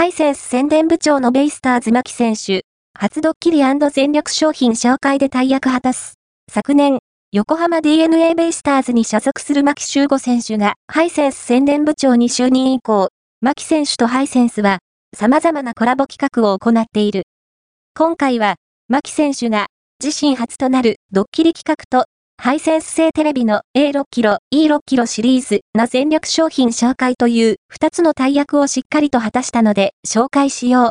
ハイセンス宣伝部長のベイスターズ牧選手、初ドッキリ全力商品紹介で大役果たす。昨年、横浜 DNA ベイスターズに所属する牧修吾選手がハイセンス宣伝部長に就任以降、牧選手とハイセンスは様々なコラボ企画を行っている。今回は、牧選手が自身初となるドッキリ企画とハイセンス製テレビの A6 キロ、E6 キロシリーズな戦略商品紹介という2つの大役をしっかりと果たしたので紹介しよう。